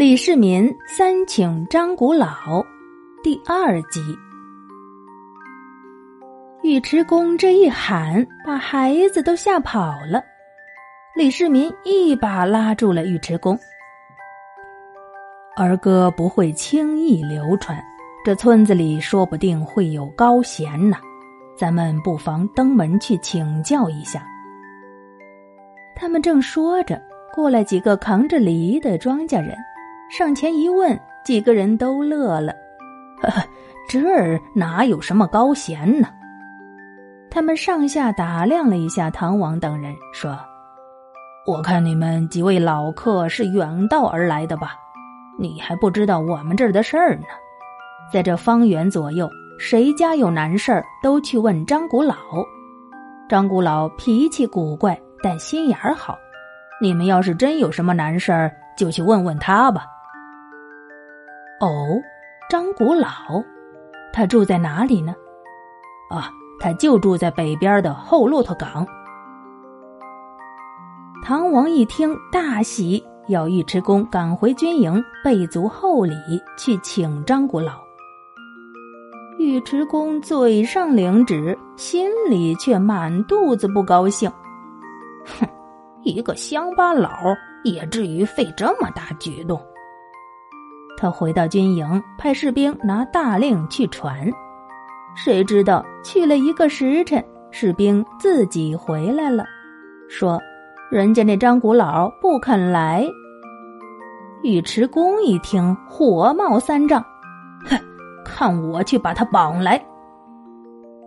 李世民三请张古老第二集。尉迟恭这一喊，把孩子都吓跑了。李世民一把拉住了尉迟恭：“儿歌不会轻易流传，这村子里说不定会有高贤呢，咱们不妨登门去请教一下。”他们正说着，过来几个扛着犁的庄稼人。上前一问，几个人都乐了。呵呵，侄儿哪有什么高贤呢？他们上下打量了一下唐王等人，说：“我看你们几位老客是远道而来的吧？你还不知道我们这儿的事儿呢。在这方圆左右，谁家有难事儿，都去问张古老。张古老脾气古怪，但心眼儿好。你们要是真有什么难事儿，就去问问他吧。”哦，张古老，他住在哪里呢？啊，他就住在北边的后骆驼岗。唐王一听大喜，要尉迟恭赶回军营备足厚礼去请张古老。尉迟恭嘴上领旨，心里却满肚子不高兴。哼，一个乡巴佬也至于费这么大举动？他回到军营，派士兵拿大令去传。谁知道去了一个时辰，士兵自己回来了，说：“人家那张古老不肯来。”尉迟恭一听，火冒三丈：“哼，看我去把他绑来！”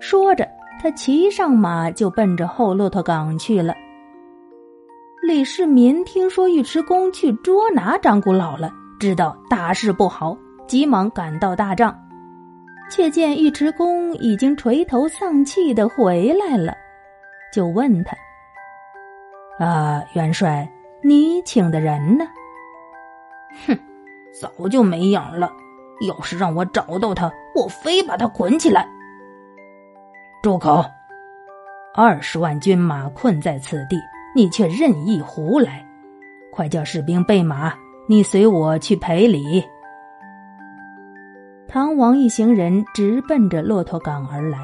说着，他骑上马就奔着后骆驼岗去了。李世民听说尉迟恭去捉拿张古老了。知道大事不好，急忙赶到大帐，却见尉迟恭已经垂头丧气的回来了，就问他：“啊，元帅，你请的人呢？”“哼，早就没影了。要是让我找到他，我非把他捆起来。”“住口！二十万军马困在此地，你却任意胡来！快叫士兵备马！”你随我去赔礼。唐王一行人直奔着骆驼岗而来，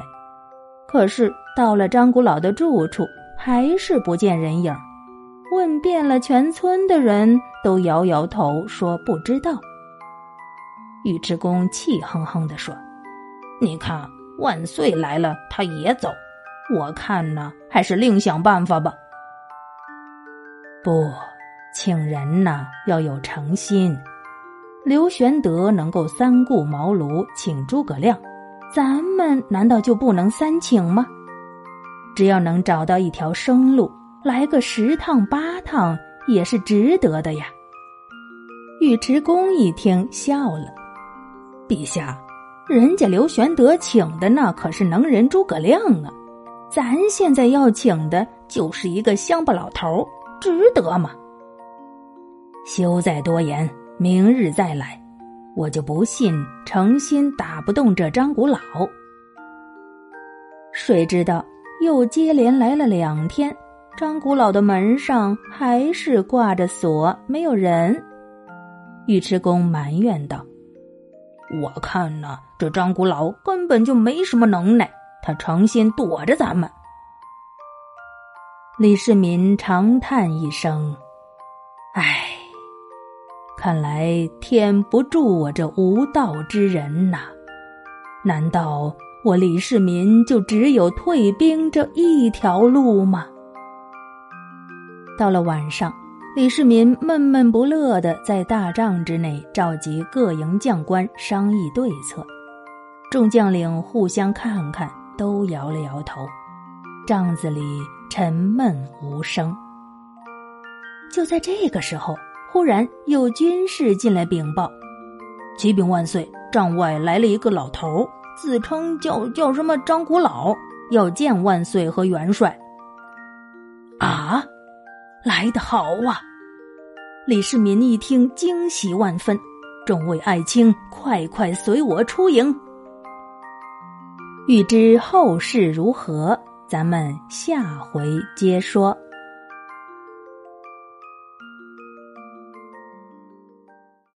可是到了张古老的住处，还是不见人影。问遍了全村的人，都摇摇头说不知道。尉迟恭气哼哼地说：“你看，万岁来了，他也走。我看呢，还是另想办法吧。”不。请人呐，要有诚心。刘玄德能够三顾茅庐请诸葛亮，咱们难道就不能三请吗？只要能找到一条生路，来个十趟八趟也是值得的呀。尉迟恭一听笑了：“陛下，人家刘玄德请的那可是能人诸葛亮啊，咱现在要请的就是一个乡巴老头，值得吗？”休再多言，明日再来。我就不信诚心打不动这张古老。谁知道又接连来了两天，张古老的门上还是挂着锁，没有人。尉迟恭埋怨道：“我看呢，这张古老根本就没什么能耐，他诚心躲着咱们。”李世民长叹一声：“唉。”看来天不助我这无道之人呐！难道我李世民就只有退兵这一条路吗？到了晚上，李世民闷闷不乐的在大帐之内召集各营将官商议对策。众将领互相看看，都摇了摇头，帐子里沉闷无声。就在这个时候。忽然有军士进来禀报：“启禀万岁，帐外来了一个老头，自称叫叫什么张古老，要见万岁和元帅。”啊，来得好啊！李世民一听，惊喜万分。众位爱卿，快快随我出营。欲知后事如何，咱们下回接说。